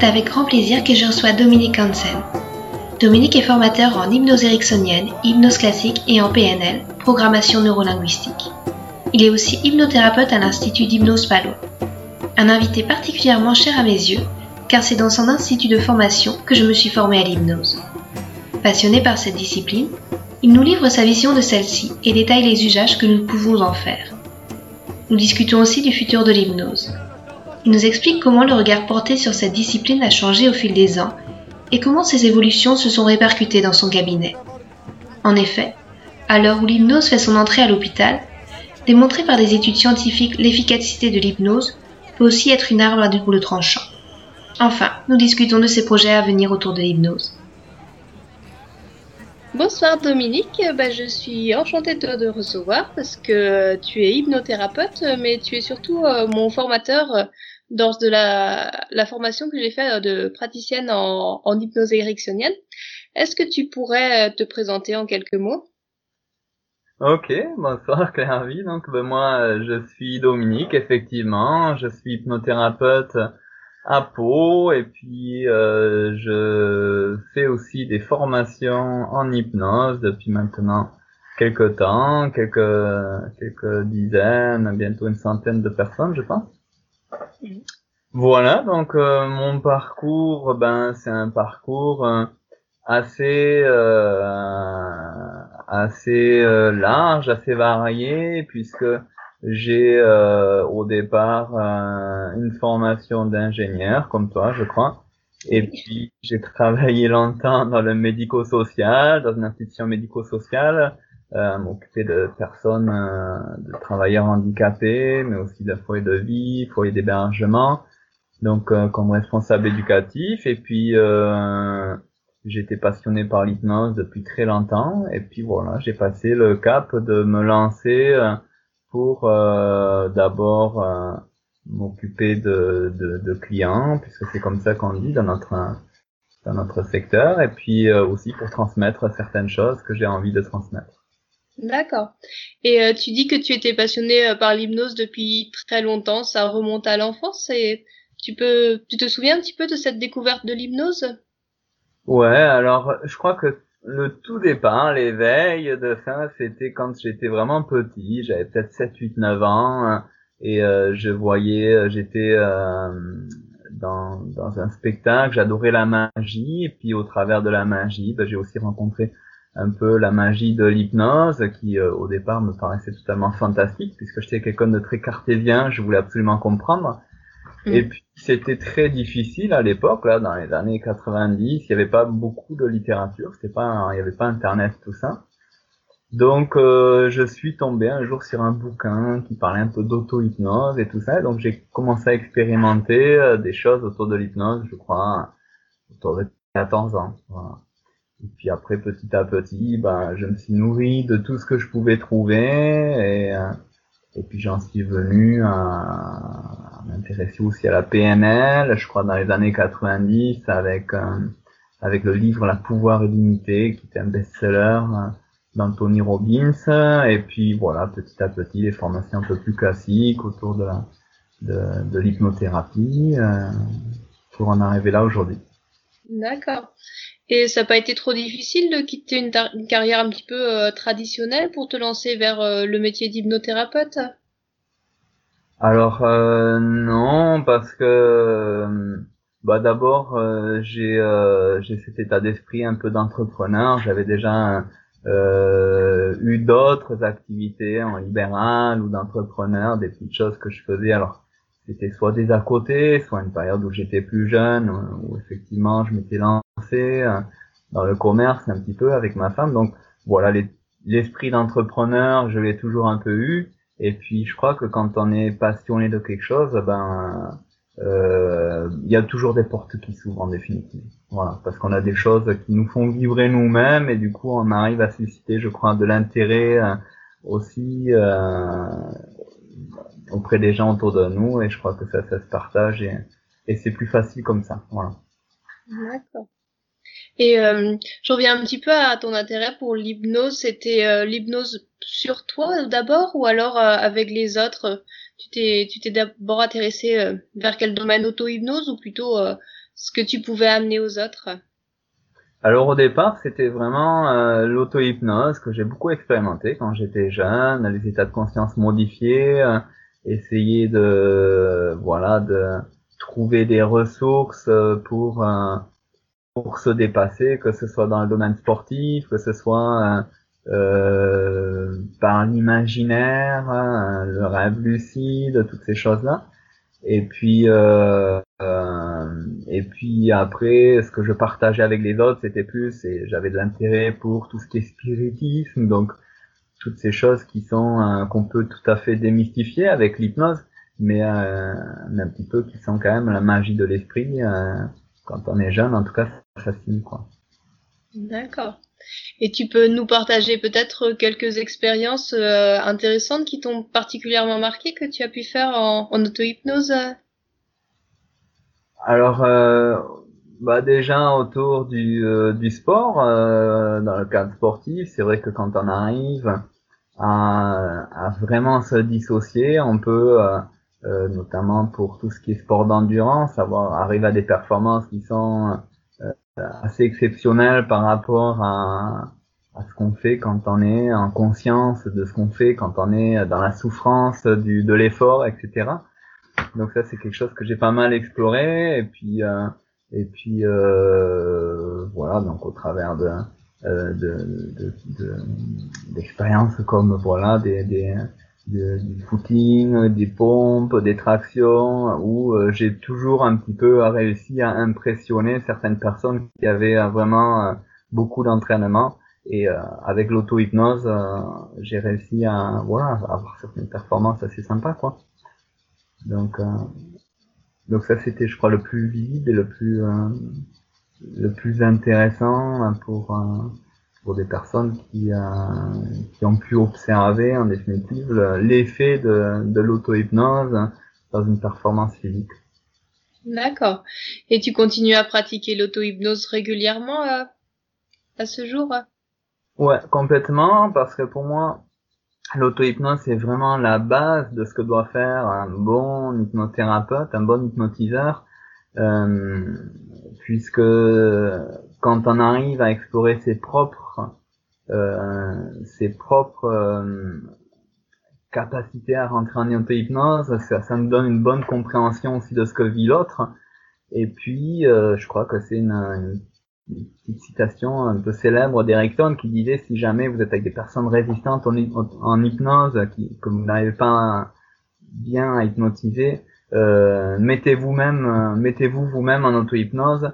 C'est avec grand plaisir que je reçois Dominique Hansen. Dominique est formateur en hypnose ericksonienne, hypnose classique et en PNL, programmation neurolinguistique. Il est aussi hypnothérapeute à l'Institut d'hypnose Palo. Un invité particulièrement cher à mes yeux, car c'est dans son institut de formation que je me suis formée à l'hypnose. Passionné par cette discipline, il nous livre sa vision de celle-ci et détaille les usages que nous pouvons en faire. Nous discutons aussi du futur de l'hypnose. Il nous explique comment le regard porté sur cette discipline a changé au fil des ans et comment ces évolutions se sont répercutées dans son cabinet. En effet, à l'heure où l'hypnose fait son entrée à l'hôpital, démontrer par des études scientifiques l'efficacité de l'hypnose peut aussi être une arme à double tranchant. Enfin, nous discutons de ses projets à venir autour de l'hypnose. Bonsoir Dominique, bah, je suis enchantée de te recevoir parce que tu es hypnothérapeute, mais tu es surtout euh, mon formateur euh, dans de la, la formation que j'ai fait euh, de praticienne en, en hypnose ericksonienne. Est-ce que tu pourrais te présenter en quelques mots? Ok, bonsoir Claire Donc ben, moi je suis Dominique, effectivement, je suis hypnothérapeute à Pau et puis euh, je fais aussi des formations en hypnose depuis maintenant quelques temps, quelques quelques dizaines, bientôt une centaine de personnes, je pense. Voilà, donc euh, mon parcours, ben c'est un parcours euh, assez assez large, assez varié, puisque j'ai euh, au départ euh, une formation d'ingénieur, comme toi, je crois. Et puis j'ai travaillé longtemps dans le médico-social, dans une institution médico-sociale, euh, m'occuper de personnes, euh, de travailleurs handicapés, mais aussi de foyers de vie, foyers d'hébergement, donc euh, comme responsable éducatif. Et puis j'étais passionné par l'hypnose depuis très longtemps. Et puis voilà, j'ai passé le cap de me lancer pour euh, d'abord euh, m'occuper de, de, de, clients, puisque c'est comme ça qu'on dit dans notre dans notre secteur, et puis euh, aussi pour transmettre certaines choses que j'ai envie de transmettre. D'accord. Et tu dis que tu étais passionné par l'hypnose depuis très longtemps, ça remonte à l'enfance, et tu peux, tu te souviens un petit peu de cette découverte de l'hypnose? Ouais, alors je crois que le tout départ, l'éveil de ça, c'était quand j'étais vraiment petit, j'avais peut-être 7, 8, 9 ans, hein, et euh, je voyais, euh, j'étais euh, dans, dans un spectacle, j'adorais la magie, et puis au travers de la magie, ben, j'ai aussi rencontré un peu la magie de l'hypnose, qui au départ me paraissait totalement fantastique, puisque j'étais quelqu'un de très cartésien, je voulais absolument comprendre. Et mm. puis c'était très difficile à l'époque, là, dans les années 90, il n'y avait pas beaucoup de littérature, c'était pas, il n'y avait pas Internet, tout ça. Donc euh, je suis tombé un jour sur un bouquin qui parlait un peu d'auto-hypnose et tout ça, donc j'ai commencé à expérimenter euh, des choses autour de l'hypnose, je crois, autour de 14 ans. Voilà. Et puis après, petit à petit, ben, je me suis nourri de tout ce que je pouvais trouver et euh, et puis j'en suis venu à, m'intéresser aussi à la PNL, je crois dans les années 90, avec euh, avec le livre La pouvoir illimité, qui était un best-seller euh, d'Anthony Robbins. Et puis voilà, petit à petit, les formations un peu plus classiques autour de de, de l'hypnothérapie, euh, pour en arriver là aujourd'hui. D'accord. Et ça n'a pas été trop difficile de quitter une, carrière un petit peu euh, traditionnelle pour te lancer vers euh, le métier d'hypnothérapeute? Alors euh, non, parce que bah d'abord j'ai j'ai cet état d'esprit un peu d'entrepreneur. J'avais déjà eu d'autres activités en libéral ou d'entrepreneur, des petites choses que je faisais. Alors c'était soit des à côté, soit une période où j'étais plus jeune, où effectivement je m'étais lancé euh, dans le commerce un petit peu avec ma femme. Donc voilà, l'esprit d'entrepreneur, je l'ai toujours un peu eu. Et puis je crois que quand on est passionné de quelque chose, ben euh, il y a toujours des portes qui s'ouvrent en définitive. Voilà, parce qu'on a des choses qui nous font vibrer nous-mêmes et du coup on arrive à susciter, je crois, de l'intérêt euh, aussi auprès des gens autour de nous et je crois que ça, ça se partage et, c'est plus facile comme ça. Voilà. Et euh, je reviens un petit peu à ton intérêt pour l'hypnose. C'était euh, l'hypnose sur toi d'abord ou alors euh, avec les autres? Tu t'es tu t'es d'abord intéressé euh, vers quel domaine? Auto-hypnose ou plutôt ce que tu pouvais amener aux autres? Alors au départ, c'était vraiment euh, l'auto-hypnose que j'ai beaucoup expérimenté quand j'étais jeune, les états de conscience modifiés, essayer de voilà de trouver des ressources pour pour se dépasser, que ce soit dans le domaine sportif, que ce soit euh, euh par l'imaginaire, hein, le rêve lucide, toutes ces choses-là. Et puis euh, euh, et puis après, ce que je partageais avec les autres, c'était plus, j'avais de l'intérêt pour tout ce qui est spiritisme, donc toutes ces choses qui sont euh, qu'on peut tout à fait démystifier avec l'hypnose, mais, euh, mais un petit peu qui sont quand même la magie de l'esprit quand on est jeune, en tout cas, ça fascine, quoi. D'accord. Et tu peux nous partager peut-être quelques expériences euh, intéressantes qui t'ont particulièrement marqué que tu as pu faire en, en auto-hypnose Alors, euh, bah déjà autour du, euh, du sport, euh, dans le cadre sportif, c'est vrai que quand on arrive à, à vraiment se dissocier, on peut euh, euh, notamment pour tout ce qui est sport d'endurance, avoir arriver à des performances qui sont euh, assez exceptionnelles par rapport à, à ce qu'on fait quand on est en conscience de ce qu'on fait, quand on est dans la souffrance du, de l'effort, etc. Donc ça c'est quelque chose que j'ai pas mal exploré et puis euh, et puis euh, voilà donc au travers de d'expériences de, de, comme voilà des, des du footing, des pompes, des tractions, où euh, j'ai toujours un petit peu réussi à impressionner certaines personnes qui avaient euh, vraiment euh, beaucoup d'entraînement. Et avec l'auto-hypnose, j'ai réussi à voilà avoir certaines performances assez sympas, quoi. Donc, donc ça c'était, je crois, le plus visible et le plus le plus intéressant pour pour des personnes qui, euh, qui ont pu observer en définitive l'effet de, de l'auto-hypnose dans une performance physique. D'accord. Et tu continues à pratiquer l'auto-hypnose régulièrement euh, à ce jour? Ouais, complètement, parce que pour moi, l'auto-hypnose, c'est vraiment la base de ce que doit faire un bon hypnothérapeute, un bon hypnotiseur, euh, puisque quand on arrive à explorer ses propres euh, ses propres euh, capacités à rentrer en auto-hypnose, ça, ça nous donne une bonne compréhension aussi de ce que vit l'autre. Et puis, euh, je crois que c'est une, une, petite citation un peu célèbre d'Erickson qui disait si jamais vous êtes avec des personnes résistantes en, hypnose, que vous n'arrivez pas bien à hypnotiser, euh, mettez-vous même, mettez-vous vous-même en auto-hypnose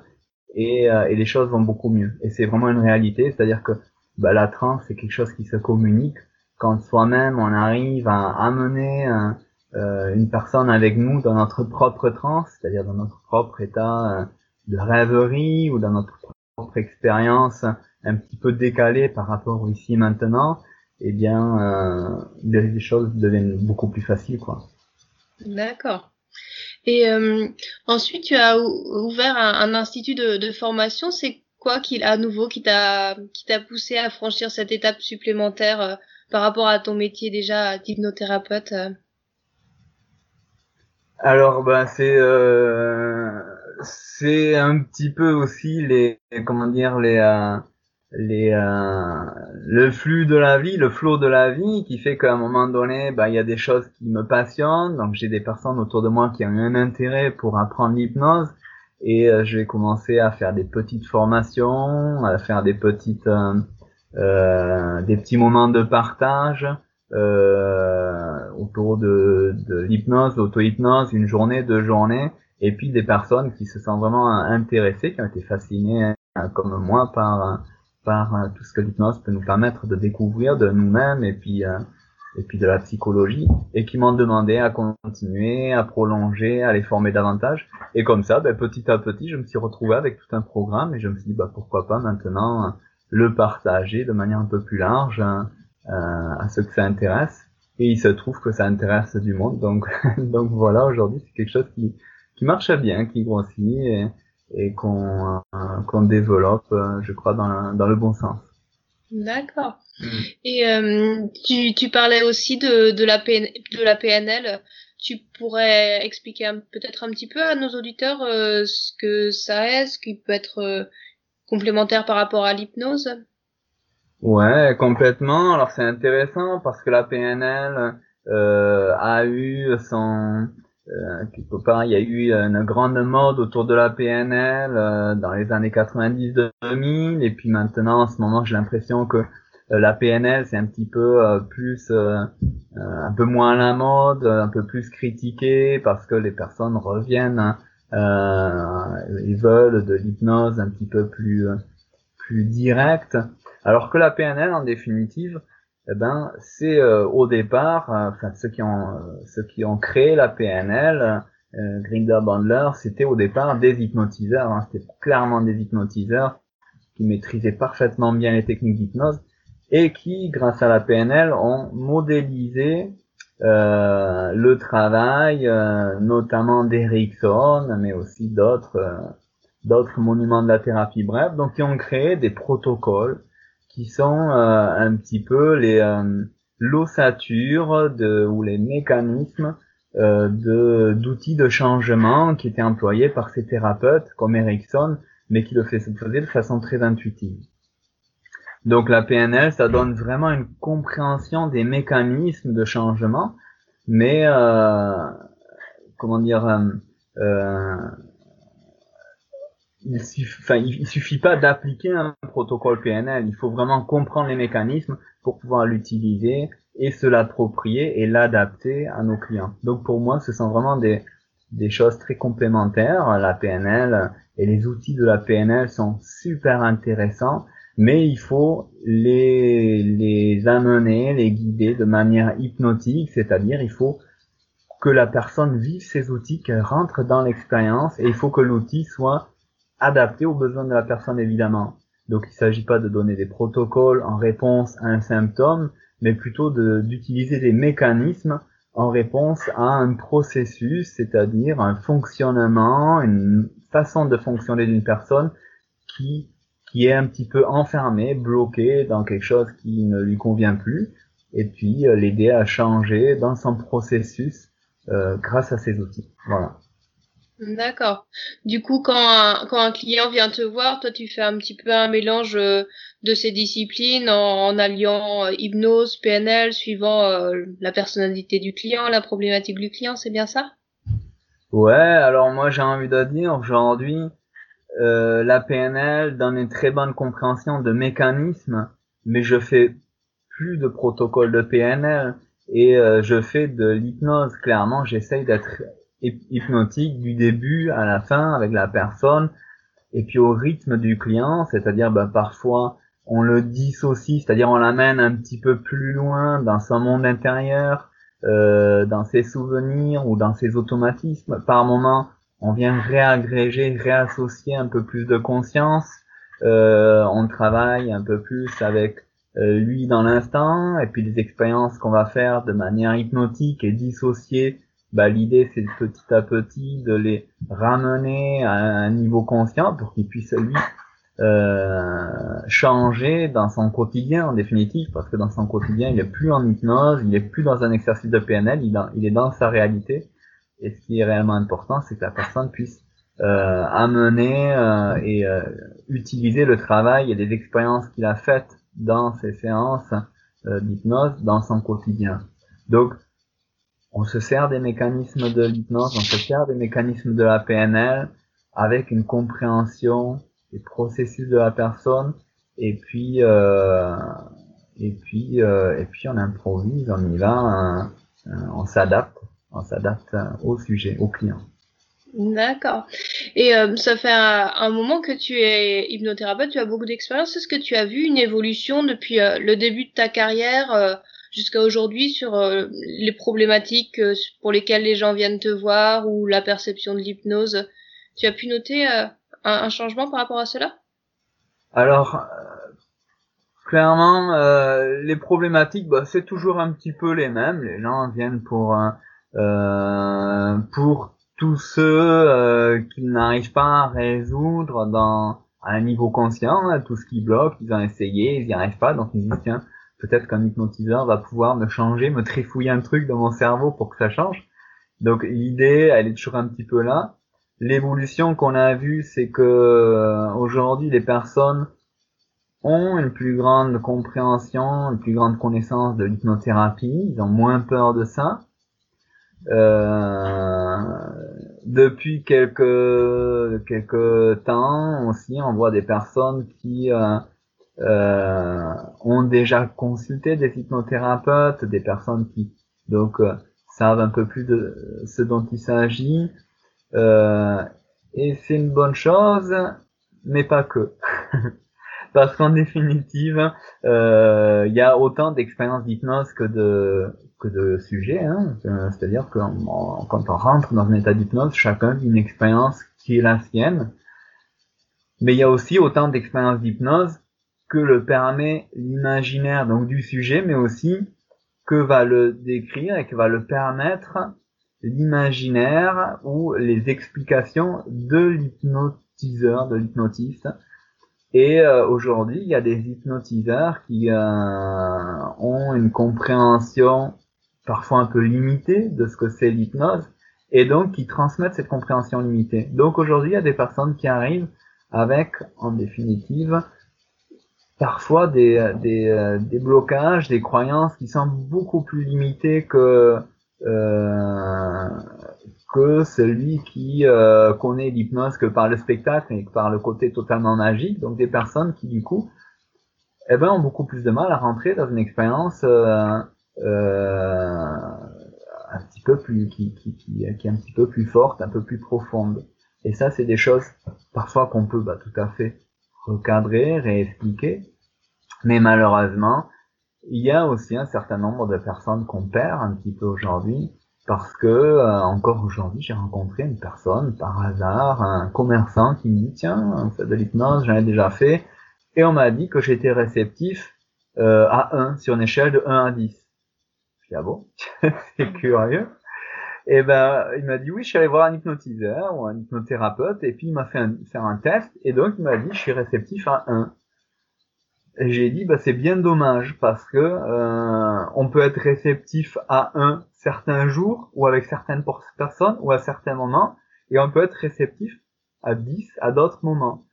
et, euh, et les choses vont beaucoup mieux. Et c'est vraiment une réalité, c'est-à-dire que bah, la transe, c'est quelque chose qui se communique. Quand soi-même, on arrive à amener euh, une personne avec nous dans notre propre transe, c'est-à-dire dans notre propre état euh, de rêverie ou dans notre propre expérience un petit peu décalée par rapport au ici et maintenant, eh bien, euh, les choses deviennent beaucoup plus faciles, quoi. D'accord. Et euh, ensuite, tu as ouvert un, institut de, formation. C'est quoi qui, à nouveau, qui t'a qui t'a poussé à franchir cette étape supplémentaire euh, par rapport à ton métier déjà d'hypnothérapeute euh? Alors, ben c'est euh, c'est un petit peu aussi les comment dire les euh, le flux de la vie, le flot de la vie, qui fait qu'à un moment donné, bah, il y a des choses qui me passionnent. Donc j'ai des personnes autour de moi qui ont un intérêt pour apprendre l'hypnose, et euh, je vais commencer à faire des petites formations, à faire des petites, euh, euh des petits moments de partage autour de, de l'hypnose, l'auto-hypnose, une journée, deux journées, et puis des personnes qui se sont vraiment intéressées, qui ont été fascinées comme moi par par euh, tout ce que l'hypnose peut nous permettre de découvrir de nous-mêmes et puis euh, et puis de la psychologie, et qui m'ont demandé à continuer, à prolonger, à les former davantage. Et comme ça, ben, petit à petit, je me suis retrouvé avec tout un programme et je me suis dit bah, pourquoi pas maintenant le partager de manière un peu plus large hein, euh, à ceux que ça intéresse. Et il se trouve que ça intéresse du monde, donc donc voilà, aujourd'hui c'est quelque chose qui qui marche bien, qui grossit et, et qu'on euh, qu'on développe, euh, je crois, dans, dans le bon sens. D'accord. Mm. Et euh, tu, tu parlais aussi de, de, la PN, de la PNL. Tu pourrais expliquer peut-être un petit peu à nos auditeurs euh, ce que ça est, ce qui peut être euh, complémentaire par rapport à l'hypnose? Ouais, complètement. Alors c'est intéressant parce que la PNL a eu son euh, quelque part, il y a eu une grande mode autour de la PNL euh, dans les années 90-2000, et puis maintenant, en ce moment, j'ai l'impression que euh, la PNL, c'est un petit peu euh, plus, un peu moins à la mode, un peu plus critiqué, parce que les personnes reviennent, ils veulent de l'hypnose un petit peu plus, plus directe, alors que la PNL, en définitive, eh ben c'est euh, au départ, euh, enfin ceux qui ont euh, ceux qui ont créé la PNL, Grinder Bandler, c'était au départ des hypnotiseurs, hein, c'était clairement des hypnotiseurs qui maîtrisaient parfaitement bien les techniques d'hypnose et qui, grâce à la PNL, ont modélisé le travail, notamment d'Erickson, mais aussi d'autres d'autres monuments de la thérapie. Bref, donc qui ont créé des protocoles qui sont euh, un petit peu les euh, l'ossature de ou les mécanismes euh, de d'outils de changement qui étaient employés par ces thérapeutes comme Erickson, mais qui le faisaient de façon très intuitive. Donc la PNL, ça donne vraiment une compréhension des mécanismes de changement, mais euh, comment dire, euh, il suffit, suffit pas d'appliquer un protocole PNL. Il faut vraiment comprendre les mécanismes pour pouvoir l'utiliser et se l'approprier et l'adapter à nos clients. Donc pour moi, ce sont vraiment des, des choses très complémentaires. La PNL et les outils de la PNL sont super intéressants, mais il faut les, les amener, les guider de manière hypnotique, c'est-à-dire il faut que la personne vive ces outils, qu'elle rentre dans l'expérience et il faut que l'outil soit adapté aux besoins de la personne évidemment. Donc il ne s'agit pas de donner des protocoles en réponse à un symptôme, mais plutôt d'utiliser des mécanismes en réponse à un processus, c'est-à-dire un fonctionnement, une façon de fonctionner d'une personne qui, qui est un petit peu enfermée, bloquée dans quelque chose qui ne lui convient plus, et puis euh, l'aider à changer dans son processus euh, grâce à ces outils. Voilà. D'accord. Du coup, quand un, quand un client vient te voir, toi, tu fais un petit peu un mélange euh, de ces disciplines en, alliant euh, hypnose, PNL, suivant euh, la personnalité du client, la problématique du client, c'est bien ça? Ouais, alors moi j'ai envie de dire aujourd'hui, la PNL donne une très bonne compréhension de mécanismes, mais je fais plus de protocole de PNL et je fais de l'hypnose. Clairement, j'essaye d'être hypnotique du début à la fin avec la personne et puis au rythme du client, c'est-à-dire bah, parfois on le dissocie, c'est-à-dire on l'amène un petit peu plus loin dans son monde intérieur, euh, dans ses souvenirs ou dans ses automatismes. Par moment, on vient réagréger, réassocier un peu plus de conscience. Euh, on travaille un peu plus avec euh, lui dans l'instant, et puis les expériences qu'on va faire de manière hypnotique et dissociée bah, l'idée c'est petit à petit de les ramener à un niveau conscient pour qu'ils puissent lui euh, changer dans son quotidien en définitive parce que dans son quotidien il est plus en hypnose, il est plus dans un exercice de PNL, il, il est dans sa réalité et ce qui est réellement important c'est que la personne puisse euh, amener euh, et euh, utiliser le travail et les expériences qu'il a faites dans ses séances d'hypnose dans son quotidien. Donc on se sert des mécanismes de l'hypnose, on se sert des mécanismes de la PNL avec une compréhension des processus de la personne et puis euh, et puis euh, et puis on improvise, on y va, euh, on s'adapte, on s'adapte au sujet, au client. D'accord. Et euh, ça fait un, moment que tu es hypnothérapeute, tu as beaucoup d'expérience. Est-ce que tu as vu une évolution depuis euh, le début de ta carrière jusqu'à aujourd'hui sur euh, les problématiques euh, pour lesquelles les gens viennent te voir ou la perception de l'hypnose. Tu as pu noter un, un, changement par rapport à cela? Alors, clairement, les problématiques, bah, c'est toujours un petit peu les mêmes. Les gens viennent pour pour tous ceux qui n'arrivent pas à résoudre dans à un niveau conscient, tout ce qui bloque, ils ont essayé, ils n'y arrivent pas, donc ils disent tiens, peut-être qu'un hypnotiseur va pouvoir me changer, me trifouiller un truc dans mon cerveau pour que ça change. Donc l'idée, elle est toujours un petit peu là. L'évolution qu'on a vue, c'est que euh, aujourd'hui les personnes ont une plus grande compréhension, une plus grande connaissance de l'hypnothérapie, ils ont moins peur de ça. Euh, depuis quelques quelques temps aussi, on voit des personnes qui euh, ont déjà consulté des hypnothérapeutes, des personnes qui donc euh, savent un peu plus de ce dont il s'agit. Euh, et c'est une bonne chose, mais pas que. Parce qu'en définitive, euh, il y a autant d'expériences d'hypnose que de que de sujets. Hein. C'est-à-dire que quand on rentre dans un état d'hypnose, chacun vit une expérience qui est la sienne. Mais il y a aussi autant d'expériences d'hypnose que le permet l'imaginaire donc du sujet, mais aussi que va le décrire et que va le permettre l'imaginaire ou les explications de l'hypnotiseur, de l'hypnotiste. Et euh, aujourd'hui, il y a des hypnotiseurs qui euh, ont une compréhension parfois un peu limitée de ce que c'est l'hypnose et donc qui transmettent cette compréhension limitée. Donc aujourd'hui, il y a des personnes qui arrivent avec, en définitive, parfois des, des, euh, des, blocages, des croyances qui sont beaucoup plus limitées que euh, que celui qui euh, connaît l'hypnose que par le spectacle et que par le côté totalement magique. Donc des personnes qui du coup eh ben, ont beaucoup plus de mal à rentrer dans une expérience euh, euh, un petit peu plus qui, qui, qui, qui, est un petit peu plus forte, un peu plus profonde. Et ça, c'est des choses parfois qu'on peut bah, tout à fait recadrer, réexpliquer. Mais malheureusement, il y a aussi un certain nombre de personnes qu'on perd un petit peu aujourd'hui parce que euh, encore aujourd'hui j'ai rencontré une personne par hasard, un commerçant qui me dit tiens, fait de l'hypnose, j'en ai déjà fait, et on m'a dit que j'étais réceptif euh, à 1 sur une échelle de 1 à 10. Je dis ah bon, c'est curieux. Et ben, il m'a dit oui, je suis allé voir un hypnotiseur ou un hypnothérapeute, et puis il m'a fait faire un test, et donc il m'a dit je suis réceptif à 1. J'ai dit bah c'est bien dommage parce que euh, on peut être réceptif à un certain jour ou avec certaines personnes ou à certains moments, et on peut être réceptif à 10 à d'autres moments.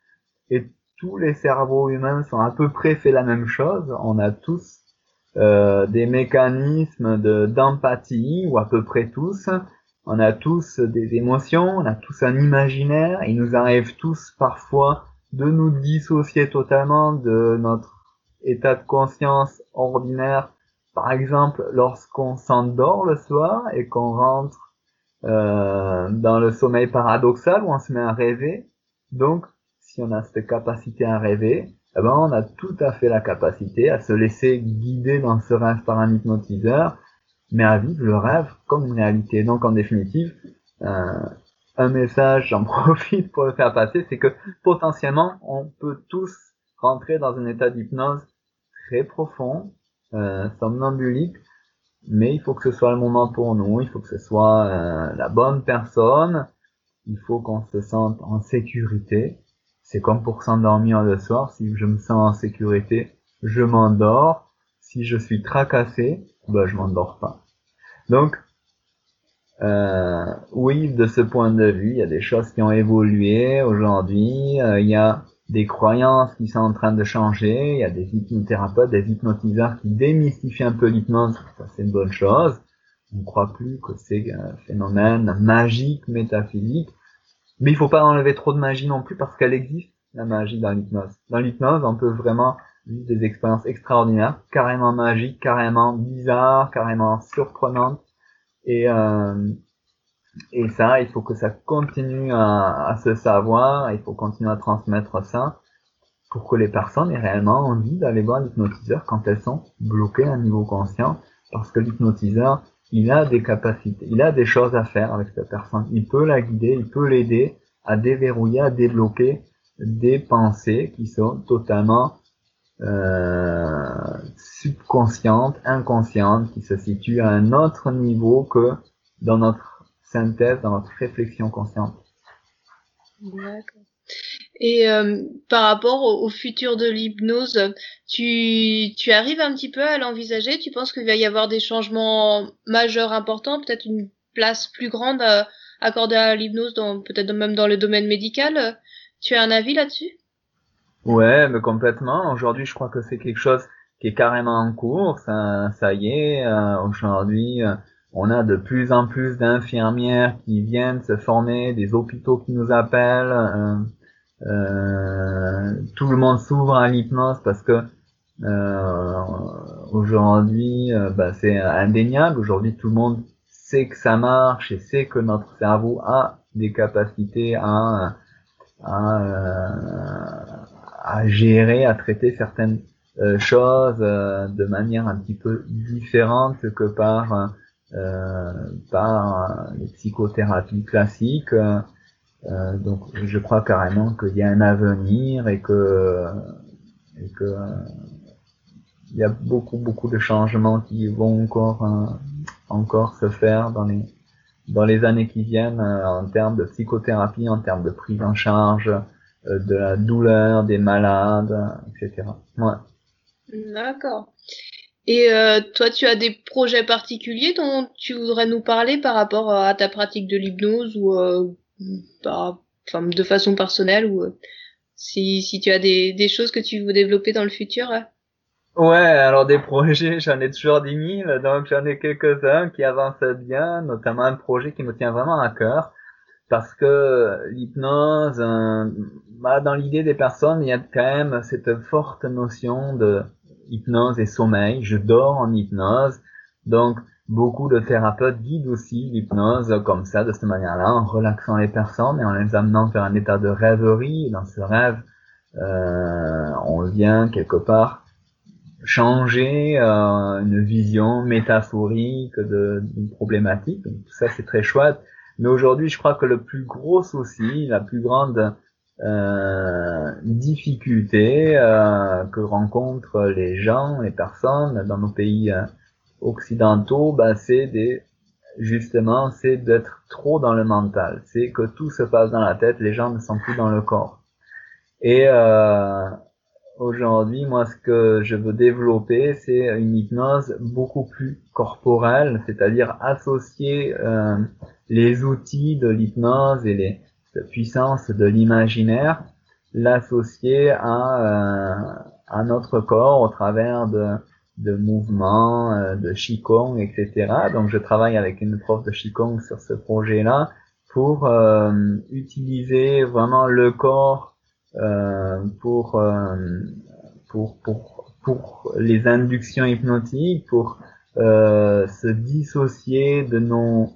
Et tous les cerveaux humains sont à peu près fait la même chose. On a tous euh, des mécanismes de d'empathie, ou à peu près tous. On a tous des émotions, on a tous un imaginaire. Il nous arrive tous parfois de nous dissocier totalement de notre état de conscience ordinaire. Par exemple, lorsqu'on s'endort le soir et qu'on rentre euh, dans le sommeil paradoxal où on se met à rêver. Donc, si on a cette capacité à rêver, eh ben, on a tout à fait la capacité à se laisser guider dans ce rêve par un hypnotiseur, mais à vivre le rêve comme une réalité. Donc en définitive, euh, un message, j'en profite pour le faire passer, c'est que potentiellement, on peut tous rentrer dans un état d'hypnose très profond, euh, somnambulique, mais il faut que ce soit le moment pour nous, il faut que ce soit euh, la bonne personne, il faut qu'on se sente en sécurité, c'est comme pour s'endormir le soir. Si je me sens en sécurité, je m'endors. Si je suis tracassé, ben je m'endors pas. Donc, euh, oui, de ce point de vue, il y a des choses qui ont évolué aujourd'hui. Euh, il y a des croyances qui sont en train de changer. Il y a des hypnothérapeutes, des hypnotiseurs qui démystifient un peu l'hypnose. Ça, c'est une bonne chose. On ne croit plus que c'est un phénomène magique, métaphysique. Mais il faut pas enlever trop de magie non plus parce qu'elle existe, la magie dans l'hypnose. Dans l'hypnose, on peut vraiment vivre des expériences extraordinaires, carrément magiques, carrément bizarres, carrément surprenantes. Et, euh, et ça, il faut que ça continue à, se savoir, il faut continuer à transmettre ça pour que les personnes aient réellement envie d'aller voir l'hypnotiseur quand elles sont bloquées à un niveau conscient parce que l'hypnotiseur, il a des capacités, il a des choses à faire avec cette personne. Il peut la guider, il peut l'aider à déverrouiller, à débloquer des pensées qui sont totalement euh, subconscientes, inconscientes, qui se situent à un autre niveau que dans notre synthèse, dans notre réflexion consciente. D'accord. Et euh, par rapport au, futur de l'hypnose, tu, tu arrives un petit peu à l'envisager? Tu penses qu'il va y avoir des changements majeurs importants, peut-être une place plus grande euh, accordée à l'hypnose, peut-être même dans le domaine médical? Tu as un avis là-dessus? Ouais, mais complètement. Aujourd'hui, je crois que c'est quelque chose qui est carrément en cours. Ça, y est, euh, aujourd'hui, on a de plus en plus d'infirmières qui viennent se former, des hôpitaux qui nous appellent. Euh, tout le monde s'ouvre à l'hypnose parce que euh, aujourd'hui, euh, bah, c'est indéniable. Aujourd'hui, tout le monde sait que ça marche et sait que notre cerveau a des capacités à à, à gérer, à traiter certaines choses de manière un petit peu différente que par par les psychothérapies classiques. Euh, donc je crois carrément qu'il y a un avenir et que et que il y a beaucoup beaucoup de changements qui vont encore euh, encore se faire dans les dans les années qui viennent euh, en termes de psychothérapie, en termes de prise en charge de la douleur des malades, etc. Ouais. D'accord. Et toi, tu as des projets particuliers dont tu voudrais nous parler par rapport à ta pratique de l'hypnose ou bah, enfin, de façon personnelle ou euh, si, si tu as des, des choses que tu veux développer dans le futur Ouais, alors des projets, j'en ai toujours dix mille, donc j'en ai quelques-uns qui avancent bien, notamment un projet qui me tient vraiment à cœur, parce que l'hypnose, euh, bah, dans l'idée des personnes, il y a quand même cette forte notion de hypnose et sommeil. Je dors en hypnose, donc Beaucoup de thérapeutes guident aussi l'hypnose comme ça, de cette manière-là, en relaxant les personnes et en les amenant vers un état de rêverie. dans ce rêve, euh, on vient quelque part changer euh, une vision métaphorique d'une problématique. tout ça, c'est très chouette. Mais aujourd'hui, je crois que le plus gros souci, la plus grande euh, difficulté euh, que rencontrent les gens, les personnes dans nos pays occidentaux, ben, c'est des, justement, c'est d'être trop dans le mental. C'est que tout se passe dans la tête, les gens ne sont plus dans le corps. Et euh, aujourd'hui, moi, ce que je veux développer, c'est une hypnose beaucoup plus corporelle, c'est-à-dire associer euh, les outils de l'hypnose et les puissances de l'imaginaire, l'associer à, euh, à notre corps au travers de de mouvements, euh, de Qigong, etc. Donc je travaille avec une prof de Qigong sur ce projet-là pour euh, utiliser vraiment le corps euh, pour, euh, pour, pour, pour les inductions hypnotiques, pour se dissocier de nos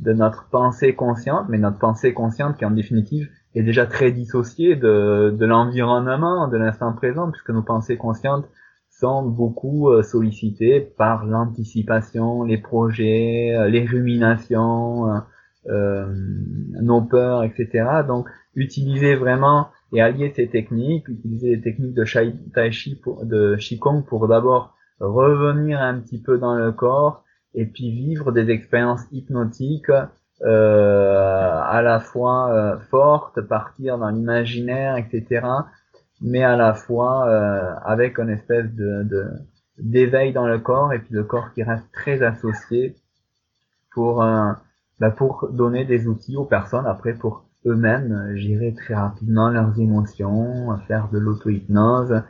de notre pensée consciente, mais notre pensée consciente qui en définitive est déjà très dissociée de, de l'environnement, de l'instant présent, puisque nos pensées conscientes sont beaucoup euh, sollicités par l'anticipation, les projets, euh, les ruminations, euh, euh, nos peurs, etc. Donc, utiliser vraiment et allier ces techniques, utiliser les techniques de Tai Chi pour, de Qigong pour d'abord revenir un petit peu dans le corps et puis vivre des expériences hypnotiques euh, à la fois fortes, partir dans l'imaginaire, etc mais à la fois euh, avec une espèce de, d'éveil dans le corps et puis le corps qui reste très associé pour euh, bah pour donner des outils aux personnes après pour eux-mêmes euh, gérer très rapidement leurs émotions, faire de l'auto-hypnose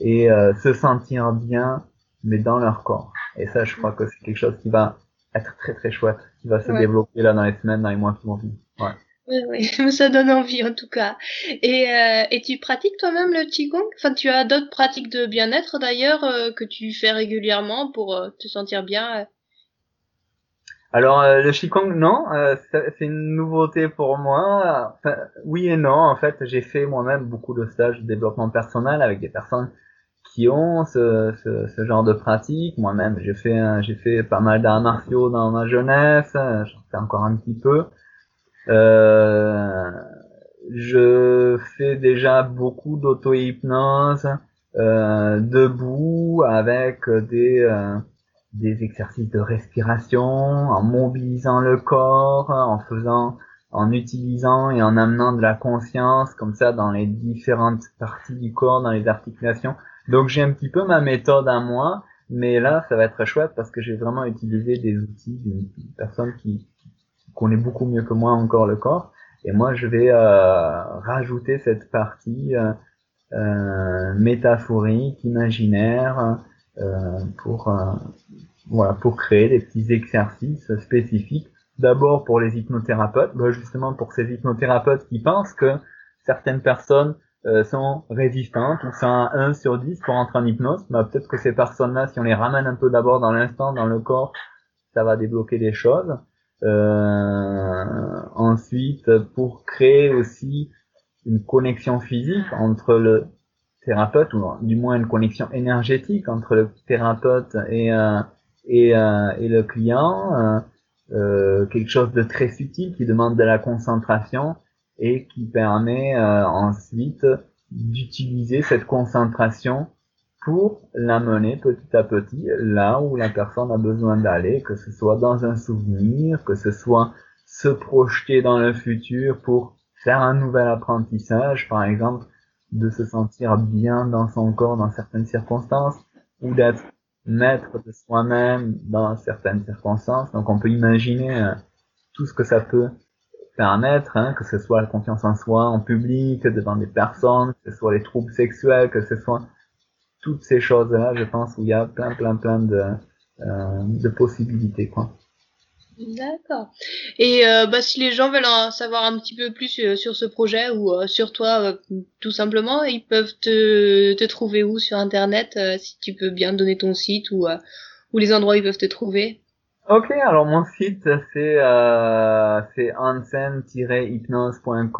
et se sentir bien mais dans leur corps. Et ça, je crois que c'est quelque chose qui va être très très chouette, qui va se développer là dans les semaines, dans les mois qui vont venir. Ouais. Oui, oui, ça donne envie en tout cas. Et, euh, et tu pratiques toi-même le Qigong? Enfin, tu as d'autres pratiques de bien-être d'ailleurs euh, que tu fais régulièrement pour euh, te sentir bien Alors, le Qigong, non, c'est une nouveauté pour moi. oui et non, en fait, j'ai fait moi-même beaucoup de stages de développement personnel avec des personnes qui ont ce, ce, genre de pratique. Moi-même, j'ai fait, j'ai fait pas mal d'arts martiaux dans ma jeunesse, j'en fais encore un petit peu. Euh, je fais déjà beaucoup d'auto-hypnose euh, debout avec des, euh, des exercices de respiration, en mobilisant le corps, en faisant, en utilisant et en amenant de la conscience comme ça dans les différentes parties du corps, dans les articulations. Donc j'ai un petit peu ma méthode à moi, mais là ça va être chouette parce que j'ai vraiment utilisé des outils d'une personne qui, connaît beaucoup mieux que moi encore le corps. Et moi je vais euh, rajouter cette partie euh, euh métaphorique, imaginaire, euh, pour euh, voilà pour créer des petits exercices spécifiques. D'abord pour les hypnothérapeutes, bah, justement pour ces hypnothérapeutes qui pensent que certaines personnes sont résistantes ou c'est un 1 sur 10 pour entrer en hypnose, bah, peut-être que ces personnes-là, si on les ramène un peu d'abord dans l'instant, dans le corps, ça va débloquer des choses. Euh, ensuite, pour créer aussi une connexion physique entre le thérapeute, ou du moins une connexion énergétique entre le thérapeute et, euh, et, euh, et, le client, euh, quelque chose de très subtil qui demande de la concentration, et qui permet euh, ensuite d'utiliser cette concentration pour l'amener petit à petit là où la personne a besoin d'aller, que ce soit dans un souvenir, que ce soit se projeter dans le futur pour faire un nouvel apprentissage, par exemple, de se sentir bien dans son corps dans certaines circonstances, ou d'être maître de soi-même dans certaines circonstances. Donc on peut imaginer euh, tout ce que ça peut permettre, hein, que ce soit la confiance en soi en public, devant des personnes, que ce soit les troubles sexuels, que ce soit toutes ces choses-là, je pense, où il y a plein, plein, plein de, euh, de possibilités, quoi. D'accord. Et euh, bah, si les gens veulent en savoir un petit peu plus euh, sur ce projet ou euh, sur toi, euh, tout simplement, ils peuvent te, te trouver où sur Internet, si tu peux bien donner ton site ou, ou les endroits où ils peuvent te trouver? Ok, alors mon site c'est euh, c'est hypnosecom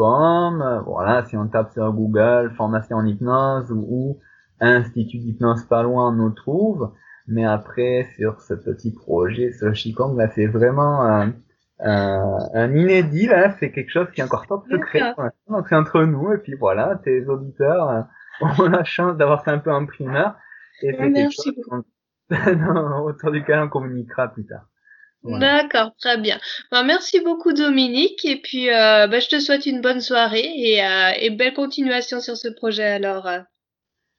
Voilà, si on tape sur Google formation en hypnose ou, ou institut d'hypnose pas loin, on nous trouve. Mais après sur ce petit projet, ce Qigong là, c'est vraiment un, un, inédit là. C'est quelque chose qui est encore top secret. Donc c'est entre nous et puis voilà, tes auditeurs euh, ont la chance d'avoir fait un peu un primeur. Et c'est Merci beaucoup. autour duquel on communiquera plus tard. D'accord, très bien. Ben, merci beaucoup Dominique et puis euh, ben, je te souhaite une bonne soirée et, euh, et belle continuation sur ce projet alors.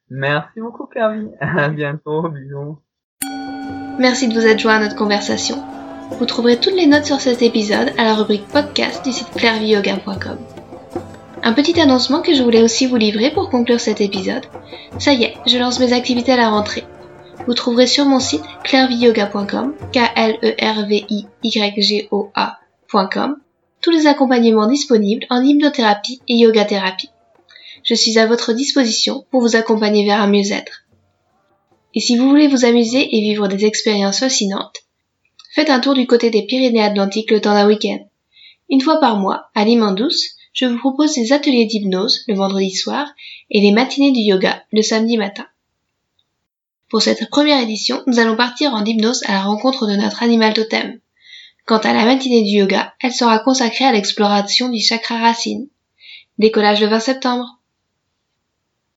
Merci beaucoup Carrie. À bientôt, bisous. Merci de vous être joint à notre conversation. Vous trouverez toutes les notes sur cet épisode à la rubrique podcast du site clairviyoga.com. Un petit annoncement que je voulais aussi vous livrer pour conclure cet épisode. Ça y est, je lance mes activités à la rentrée. Vous trouverez sur mon site clairviyoga.com, k l e r v i y g o a.com, tous les accompagnements disponibles en hypnothérapie et yoga thérapie. Je suis à votre disposition pour vous accompagner vers un mieux-être. Et si vous voulez vous amuser et vivre des expériences fascinantes, faites un tour du côté des Pyrénées-Atlantiques le temps d'un week-end. Une fois par mois, à Lima douce, je vous propose des ateliers d'hypnose le vendredi soir et les matinées du yoga le samedi matin. Pour cette première édition, nous allons partir en hypnose à la rencontre de notre animal totem. Quant à la matinée du yoga, elle sera consacrée à l'exploration du chakra racine. Décollage le 20 septembre.